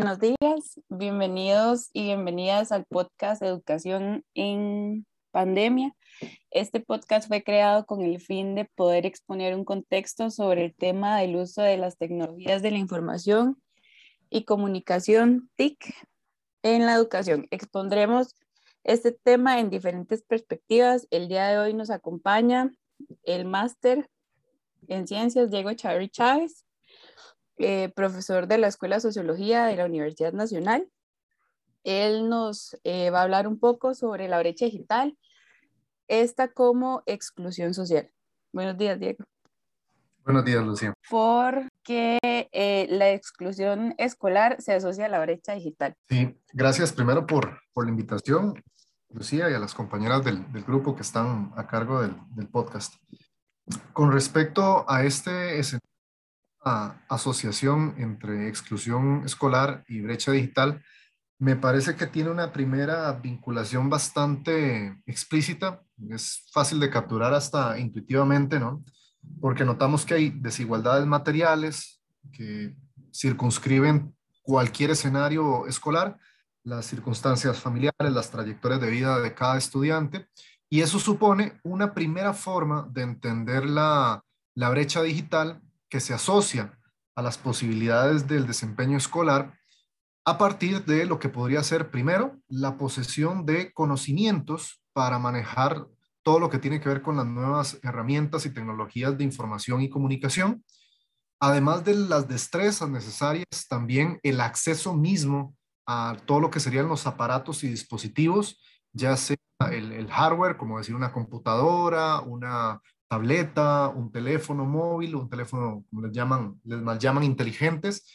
Buenos días, bienvenidos y bienvenidas al podcast Educación en Pandemia. Este podcast fue creado con el fin de poder exponer un contexto sobre el tema del uso de las tecnologías de la información y comunicación TIC en la educación. Expondremos este tema en diferentes perspectivas. El día de hoy nos acompaña el máster en ciencias Diego Charly Chávez, eh, profesor de la Escuela de Sociología de la Universidad Nacional. Él nos eh, va a hablar un poco sobre la brecha digital, esta como exclusión social. Buenos días, Diego. Buenos días, Lucía. Porque eh, la exclusión escolar se asocia a la brecha digital. Sí, gracias primero por, por la invitación, Lucía, y a las compañeras del, del grupo que están a cargo del, del podcast. Con respecto a este asociación entre exclusión escolar y brecha digital, me parece que tiene una primera vinculación bastante explícita, es fácil de capturar hasta intuitivamente, ¿no? Porque notamos que hay desigualdades materiales que circunscriben cualquier escenario escolar, las circunstancias familiares, las trayectorias de vida de cada estudiante, y eso supone una primera forma de entender la, la brecha digital que se asocia a las posibilidades del desempeño escolar a partir de lo que podría ser primero la posesión de conocimientos para manejar todo lo que tiene que ver con las nuevas herramientas y tecnologías de información y comunicación. Además de las destrezas necesarias, también el acceso mismo a todo lo que serían los aparatos y dispositivos, ya sea el, el hardware, como decir una computadora, una tableta, un teléfono móvil, un teléfono, como les llaman, les mal llaman inteligentes.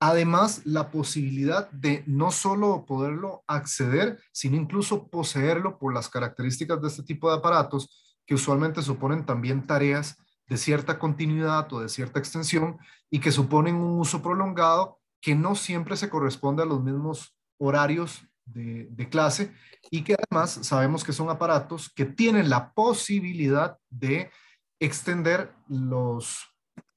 Además, la posibilidad de no solo poderlo acceder, sino incluso poseerlo por las características de este tipo de aparatos, que usualmente suponen también tareas de cierta continuidad o de cierta extensión y que suponen un uso prolongado que no siempre se corresponde a los mismos horarios de, clase y que además sabemos que son aparatos que tienen la posibilidad de extender los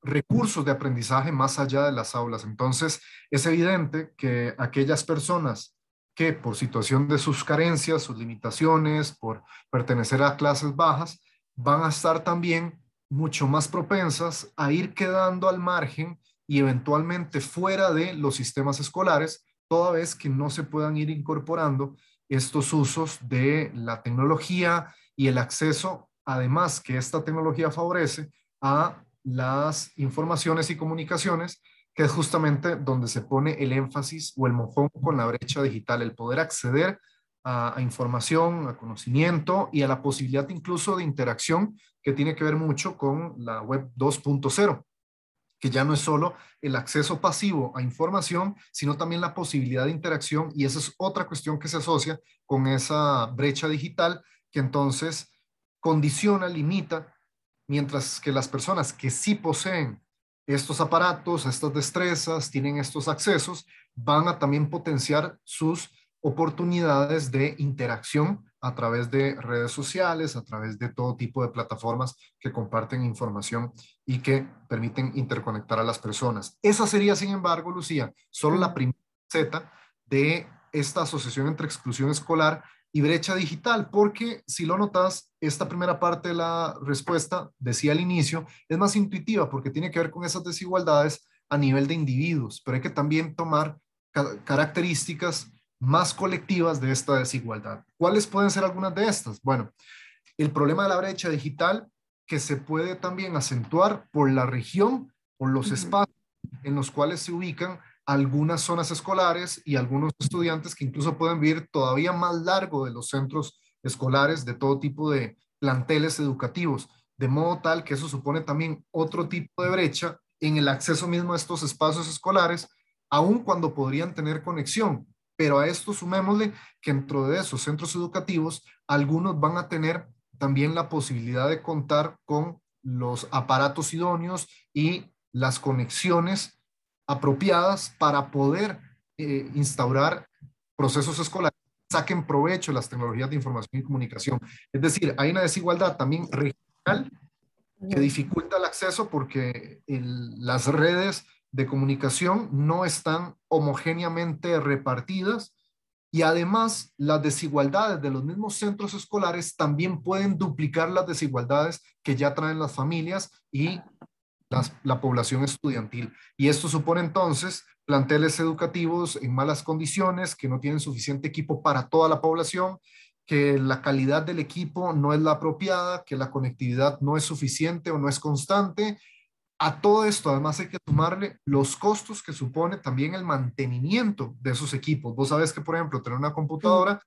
recursos de aprendizaje más allá de las aulas. Entonces, es evidente que aquellas personas que por situación de sus carencias, sus limitaciones, por pertenecer a clases bajas, van a estar también mucho más propensas a ir quedando al margen y eventualmente fuera de los sistemas escolares, toda vez que no se puedan ir incorporando estos usos de la tecnología y el acceso, además que esta tecnología favorece a las informaciones y comunicaciones, que es justamente donde se pone el énfasis o el mojón con la brecha digital, el poder acceder a, información, a conocimiento y a la posibilidad incluso de interacción que tiene que ver mucho con la web 2.0 que ya no es solo el acceso pasivo a información, sino también la posibilidad de interacción y esa es otra cuestión que se asocia con esa brecha digital que entonces condiciona, limita, mientras que las personas que sí poseen estos aparatos, estas destrezas, tienen estos accesos, van a también potenciar sus oportunidades de interacción a través de redes sociales, a través de todo tipo de plataformas que comparten información y que permiten interconectar a las personas. Esa sería, sin embargo, Lucía, solo la primera Z de esta asociación entre exclusión escolar y brecha digital, porque si lo notas, esta primera parte de la respuesta, decía al inicio, es más intuitiva porque tiene que ver con esas desigualdades a nivel de individuos, pero hay que también tomar características más colectivas de esta desigualdad. ¿Cuáles pueden ser algunas de estas? Bueno, el problema de la brecha digital que se puede también acentuar por la región, por los espacios en los cuales se ubican algunas zonas escolares y algunos estudiantes que incluso pueden vivir todavía más largo de los centros escolares de todo tipo de planteles educativos, de modo tal que eso supone también otro tipo de brecha en el acceso mismo a estos espacios escolares, aun cuando podrían tener conexión, pero a esto sumémosle que dentro de esos centros educativos, algunos van a tener también la posibilidad de contar con los aparatos idóneos y las conexiones apropiadas para poder eh, instaurar procesos escolares saquen provecho de las tecnologías de información y comunicación. Es decir, hay una desigualdad también regional que dificulta el acceso porque las redes de comunicación no están homogéneamente repartidas y además las desigualdades de los mismos centros escolares también pueden duplicar las desigualdades que ya traen las familias y la población estudiantil. Y esto supone entonces planteles educativos en malas condiciones, que no tienen suficiente equipo para toda la población, que la calidad del equipo no es la apropiada, que la conectividad no es suficiente o no es constante. A todo esto, además, hay que sumarle los costos que supone también el mantenimiento de esos equipos. Vos sabes que, por ejemplo, tener una computadora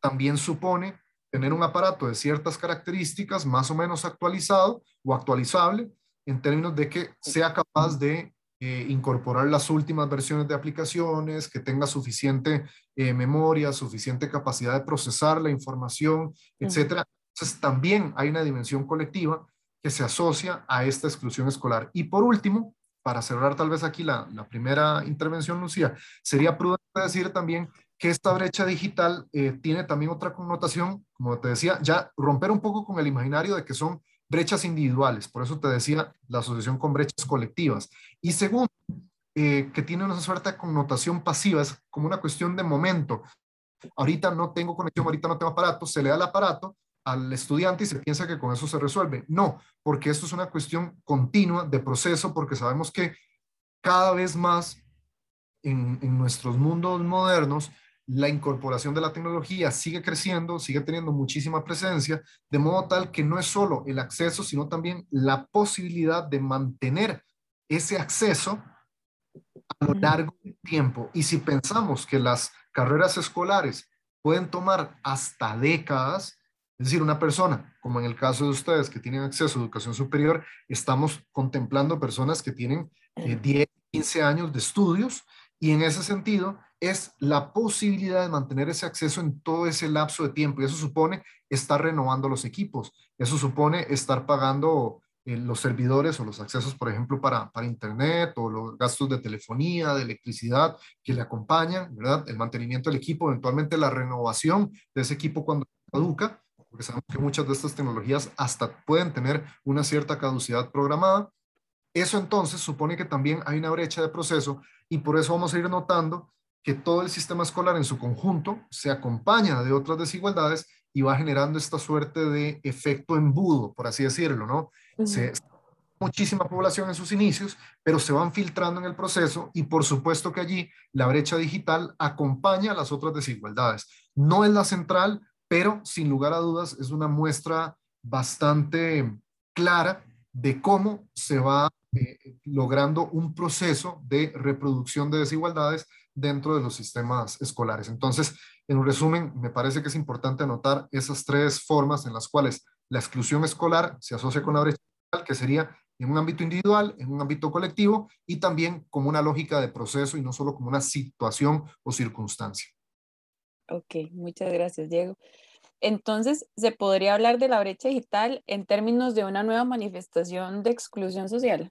también supone tener un aparato de ciertas características más o menos actualizado o actualizable en términos de que sea capaz de eh, incorporar las últimas versiones de aplicaciones, que tenga suficiente eh, memoria, suficiente capacidad de procesar la información, etcétera. Entonces, también hay una dimensión colectiva que se asocia a esta exclusión escolar. Y por último, para cerrar tal vez aquí la, primera intervención, Lucía, sería prudente decir también que esta brecha digital eh, tiene también otra connotación, como te decía, ya romper un poco con el imaginario de que son brechas individuales, por eso te decía la asociación con brechas colectivas. Y segundo, eh, que tiene una suerte de connotación pasiva, es como una cuestión de momento. Ahorita no tengo conexión, ahorita no tengo aparato, se le da el aparato al estudiante y se piensa que con eso se resuelve. No, porque esto es una cuestión continua de proceso, porque sabemos que cada vez más en, en nuestros mundos modernos la incorporación de la tecnología sigue creciendo, sigue teniendo muchísima presencia, de modo tal que no es solo el acceso, sino también la posibilidad de mantener ese acceso a lo largo del tiempo. Y si pensamos que las carreras escolares pueden tomar hasta décadas, es decir, una persona, como en el caso de ustedes que tienen acceso a educación superior, estamos contemplando personas que tienen 10, eh, 15 años de estudios y en ese sentido, es la posibilidad de mantener ese acceso en todo ese lapso de tiempo. Y eso supone estar renovando los equipos. Eso supone estar pagando eh, los servidores o los accesos, por ejemplo, para, para Internet o los gastos de telefonía, de electricidad que le acompañan, ¿verdad? El mantenimiento del equipo, eventualmente la renovación de ese equipo cuando caduca, porque sabemos que muchas de estas tecnologías hasta pueden tener una cierta caducidad programada. Eso entonces supone que también hay una brecha de proceso y por eso vamos a ir notando que todo el sistema escolar en su conjunto se acompaña de otras desigualdades y va generando esta suerte de efecto embudo, por así decirlo, ¿no? se, muchísima población en sus inicios, pero se van filtrando en el proceso y por supuesto que allí la brecha digital acompaña a las otras desigualdades. No es la central, pero sin lugar a dudas es una muestra bastante clara de cómo se va eh, logrando un proceso de reproducción de desigualdades dentro de los sistemas escolares. Entonces, en un resumen, me parece que es importante anotar esas tres formas en las cuales la exclusión escolar se asocia con la brecha que sería en un ámbito individual, en un ámbito colectivo y también como una lógica de proceso y no solo como una situación o circunstancia. Ok, muchas gracias, Diego. Entonces, ¿se podría hablar de la brecha digital en términos de una nueva manifestación de exclusión social?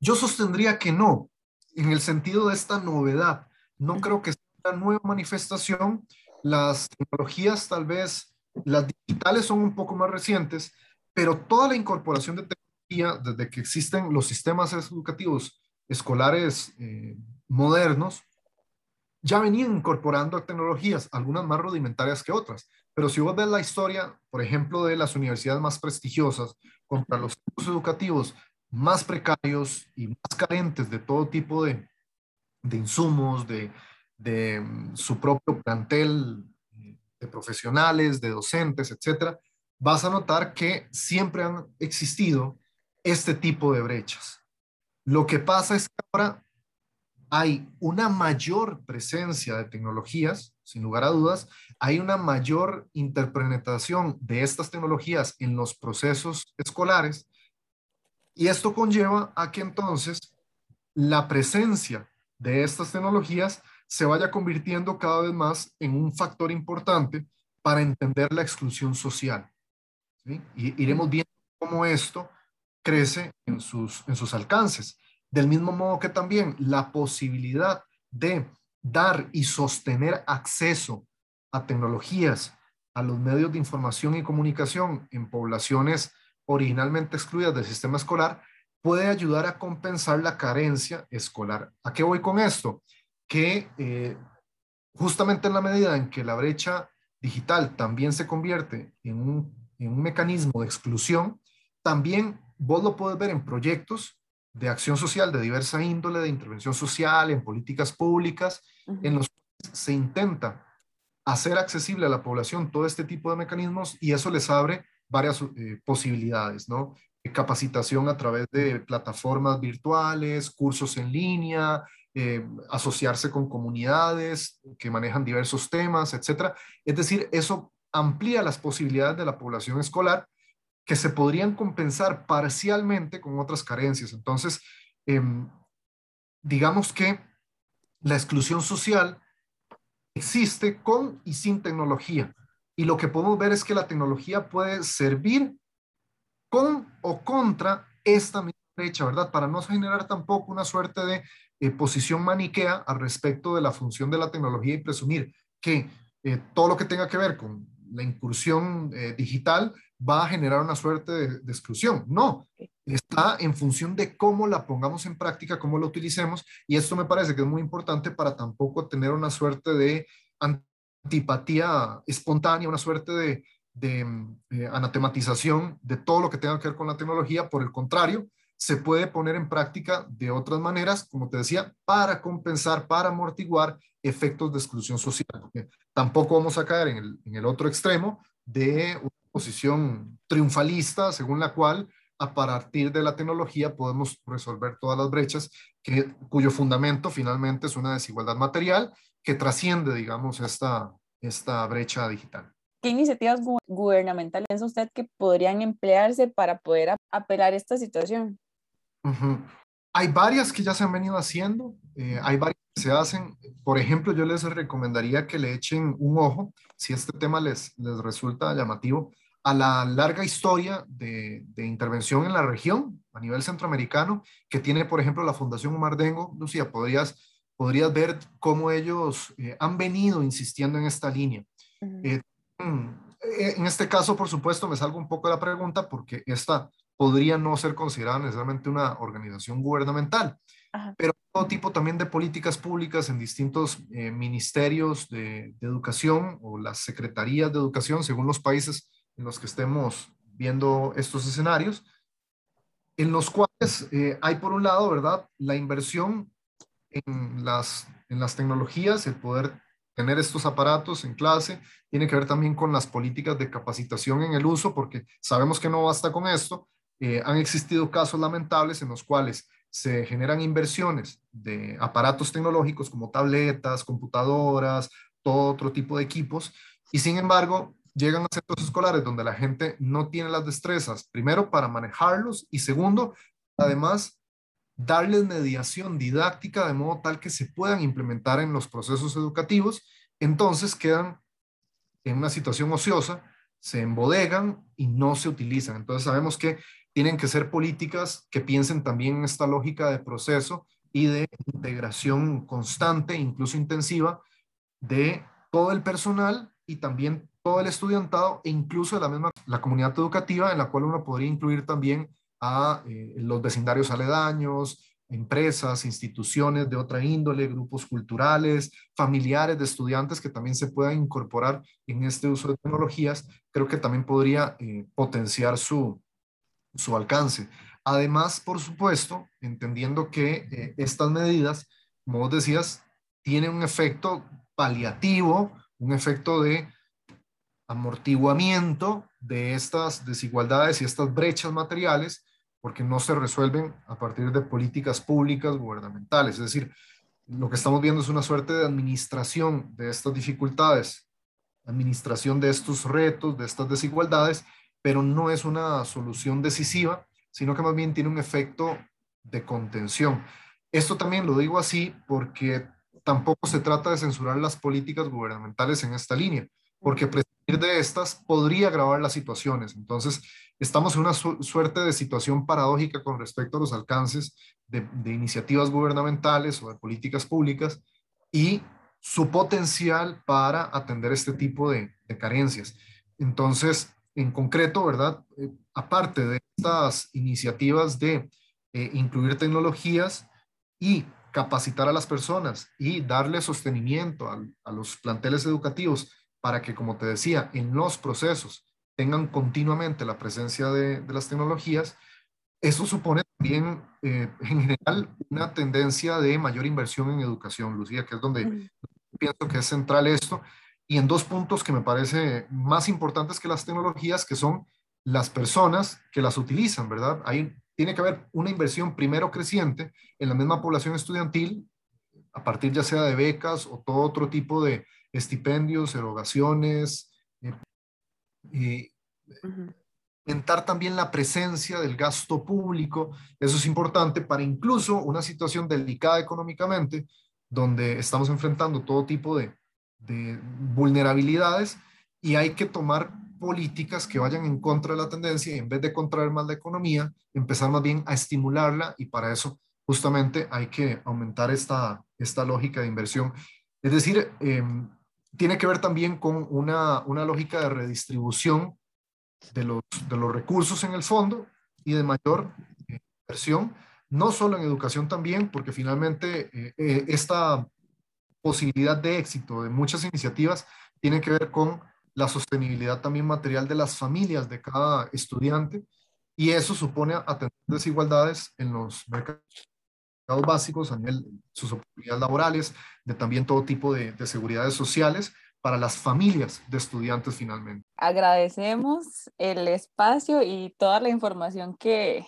Yo sostendría que no, en el sentido de esta novedad. No creo que sea una nueva manifestación. Las tecnologías tal vez, las digitales son un poco más recientes, pero toda la incorporación de tecnología, desde que existen los sistemas educativos escolares eh, modernos, ya venían incorporando tecnologías, algunas más rudimentarias que otras. Pero si vos ves la historia, por ejemplo, de las universidades más prestigiosas contra los centros educativos más precarios y más carentes de todo tipo de, de insumos, de, de, mm, su propio plantel de profesionales, de docentes, etcétera, vas a notar que siempre han existido este tipo de brechas. Lo que pasa es que ahora hay una mayor presencia de tecnologías, sin lugar a dudas, hay una mayor interpretación de estas tecnologías en los procesos escolares y esto conlleva a que entonces la presencia de estas tecnologías se vaya convirtiendo cada vez más en un factor importante para entender la exclusión social. Y iremos viendo cómo esto crece en sus, en sus alcances. Del mismo modo que también la posibilidad de dar y sostener acceso a tecnologías, a los medios de información y comunicación en poblaciones originalmente excluidas del sistema escolar, puede ayudar a compensar la carencia escolar. ¿A qué voy con esto? Que eh, justamente en la medida en que la brecha digital también se convierte en un, en un mecanismo de exclusión, también vos lo puedes ver en proyectos de acción social de diversa índole, de intervención social, en políticas públicas, en los cuales se intenta hacer accesible a la población todo este tipo de mecanismos y eso les abre varias eh, posibilidades, ¿no? Capacitación a través de plataformas virtuales, cursos en línea, eh, asociarse con comunidades que manejan diversos temas, etcétera. Es decir, eso amplía las posibilidades de la población escolar que se podrían compensar parcialmente con otras carencias. Entonces, em, digamos que la exclusión social existe con y sin tecnología. Y lo que podemos ver es que la tecnología puede servir con o contra esta misma brecha, ¿verdad? Para no generar tampoco una suerte de eh, posición maniquea al respecto de la función de la tecnología y presumir que eh, todo lo que tenga que ver con la incursión eh, digital va a generar una suerte de, exclusión. No, está en función de cómo la pongamos en práctica, cómo la utilicemos, y esto me parece que es muy importante para tampoco tener una suerte de antipatía espontánea, una suerte de, de anatematización de todo lo que tenga que ver con la tecnología. Por el contrario, se puede poner en práctica de otras maneras, como te decía, para compensar, para amortiguar efectos de exclusión social. Tampoco vamos a caer en el, en el otro extremo de una posición triunfalista, según la cual a partir de la tecnología podemos resolver todas las brechas, que, cuyo fundamento finalmente es una desigualdad material que trasciende, digamos, esta, esta brecha digital. ¿Qué iniciativas gubernamentales piensa usted que podrían emplearse para poder apelar esta situación? Hay varias que ya se han venido haciendo, eh, hay varias que se hacen. Por ejemplo, yo les recomendaría que le echen un ojo, si este tema les, les resulta llamativo, a la larga historia de, de, intervención en la región a nivel centroamericano que tiene, por ejemplo, la Fundación Mardengo. Lucía, podrías, podrías ver cómo ellos eh, han venido insistiendo en esta línea. Eh, mm, en este caso, por supuesto, me salgo un poco de la pregunta porque esta podría no ser considerada necesariamente una organización gubernamental, pero todo tipo también de políticas públicas en distintos eh, ministerios de, educación o las secretarías de educación, según los países en los que estemos viendo estos escenarios, en los cuales eh, hay por un lado, ¿verdad?, la inversión en las, en las tecnologías, el poder tener estos aparatos en clase, tiene que ver también con las políticas de capacitación en el uso, porque sabemos que no basta con esto, eh, han existido casos lamentables en los cuales se generan inversiones de aparatos tecnológicos como tabletas, computadoras, todo otro tipo de equipos, y sin embargo llegan a centros escolares donde la gente no tiene las destrezas, primero para manejarlos y segundo, además, darles mediación didáctica de modo tal que se puedan implementar en los procesos educativos, entonces quedan en una situación ociosa, se embodegan y no se utilizan. Entonces sabemos que tienen que ser políticas que piensen también en esta lógica de proceso y de integración constante, incluso intensiva, de todo el personal y también todo el estudiantado e incluso de la misma la comunidad educativa en la cual uno podría incluir también a eh, los vecindarios aledaños, empresas, instituciones de otra índole, grupos culturales, familiares de estudiantes que también se puedan incorporar en este uso de tecnologías, creo que también podría eh, potenciar su, su alcance. Además, por supuesto, entendiendo que eh, estas medidas, como vos decías, tienen un efecto paliativo, un efecto de amortiguamiento de estas desigualdades y estas brechas materiales, porque no se resuelven a partir de políticas públicas gubernamentales. Es decir, lo que estamos viendo es una suerte de administración de estas dificultades, administración de estos retos, de estas desigualdades, pero no es una solución decisiva, sino que más bien tiene un efecto de contención. Esto también lo digo así porque tampoco se trata de censurar las políticas gubernamentales en esta línea, porque de estas podría agravar las situaciones. Entonces, estamos en una suerte de situación paradójica con respecto a los alcances de, iniciativas gubernamentales o de políticas públicas y su potencial para atender este tipo de, carencias. Entonces, en concreto, ¿verdad? Eh, aparte de estas iniciativas de eh, incluir tecnologías y capacitar a las personas y darle sostenimiento a, los planteles educativos para que, como te decía, en los procesos tengan continuamente la presencia de, las tecnologías, eso supone también, eh, en general, una tendencia de mayor inversión en educación, Lucía, que es donde pienso que es central esto, y en dos puntos que me parece más importantes que las tecnologías, que son las personas que las utilizan, ¿verdad? Hay, tiene que haber una inversión primero creciente en la misma población estudiantil, a partir ya sea de becas o todo otro tipo de estipendios, erogaciones, eh, y aumentar también la presencia del gasto público. Eso es importante para incluso una situación delicada económicamente, donde estamos enfrentando todo tipo de, de vulnerabilidades y hay que tomar políticas que vayan en contra de la tendencia y en vez de contraer más la economía, empezar más bien a estimularla y para eso justamente hay que aumentar esta, esta lógica de inversión. Es decir, em, tiene que ver también con una, una lógica de redistribución de los, de los recursos en el fondo y de mayor eh, inversión, no solo en educación también, porque finalmente eh, eh, esta posibilidad de éxito de muchas iniciativas tiene que ver con la sostenibilidad también material de las familias de cada estudiante y eso supone atender desigualdades en los mercados básicos a nivel de sus oportunidades laborales, de también todo tipo de, de seguridades sociales para las familias de estudiantes finalmente. Agradecemos el espacio y toda la información que,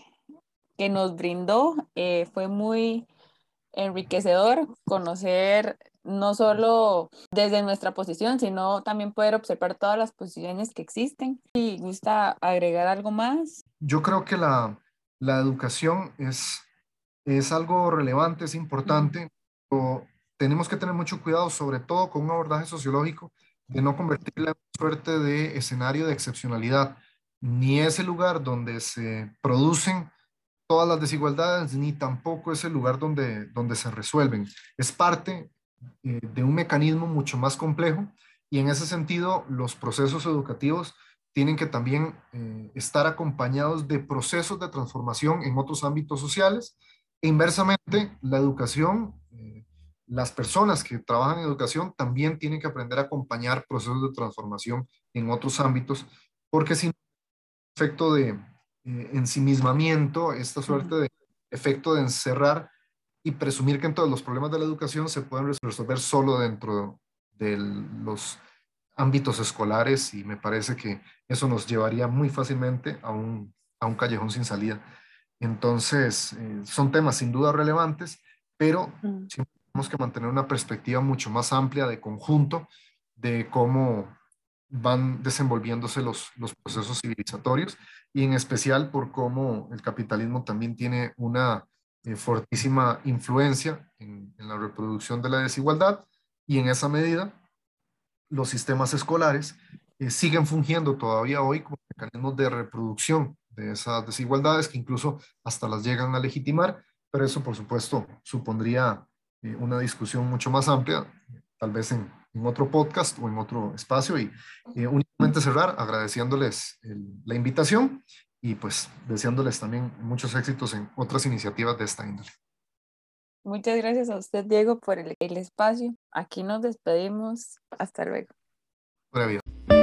que nos brindó. Eh, fue muy enriquecedor conocer no solo desde nuestra posición, sino también poder observar todas las posiciones que existen. ¿Y gusta agregar algo más? Yo creo que la, la educación es, es algo relevante, es importante, pero tenemos que tener mucho cuidado, sobre todo con un abordaje sociológico, de no convertirla en una suerte de escenario de excepcionalidad, ni ese lugar donde se producen todas las desigualdades, ni tampoco es el lugar donde, donde se resuelven. Es parte eh, de un mecanismo mucho más complejo y en ese sentido los procesos educativos tienen que también eh, estar acompañados de procesos de transformación en otros ámbitos sociales. E inversamente, la educación, eh, las personas que trabajan en educación también tienen que aprender a acompañar procesos de transformación en otros ámbitos, porque sin efecto de ensimismamiento, esta suerte de efecto de encerrar y presumir que en todos los problemas de la educación se pueden resolver solo dentro de los ámbitos escolares y me parece que eso nos llevaría muy fácilmente a un, a un callejón sin salida. Entonces, eh, son temas sin duda relevantes, pero mm. siempre tenemos que mantener una perspectiva mucho más amplia de conjunto de cómo van desenvolviéndose los, los procesos civilizatorios y en especial por cómo el capitalismo también tiene una eh, fortísima influencia en, la reproducción de la desigualdad y en esa medida los sistemas escolares eh, siguen fungiendo todavía hoy como mecanismos de reproducción de esas desigualdades que incluso hasta las llegan a legitimar, pero eso por supuesto supondría eh, una discusión mucho más amplia, tal vez en, en, otro podcast o en otro espacio y únicamente cerrar agradeciéndoles la invitación y pues deseándoles también muchos éxitos en otras iniciativas de esta índole. Muchas gracias a usted, Diego, por el, el espacio. Aquí nos despedimos. Hasta luego. Buena vida.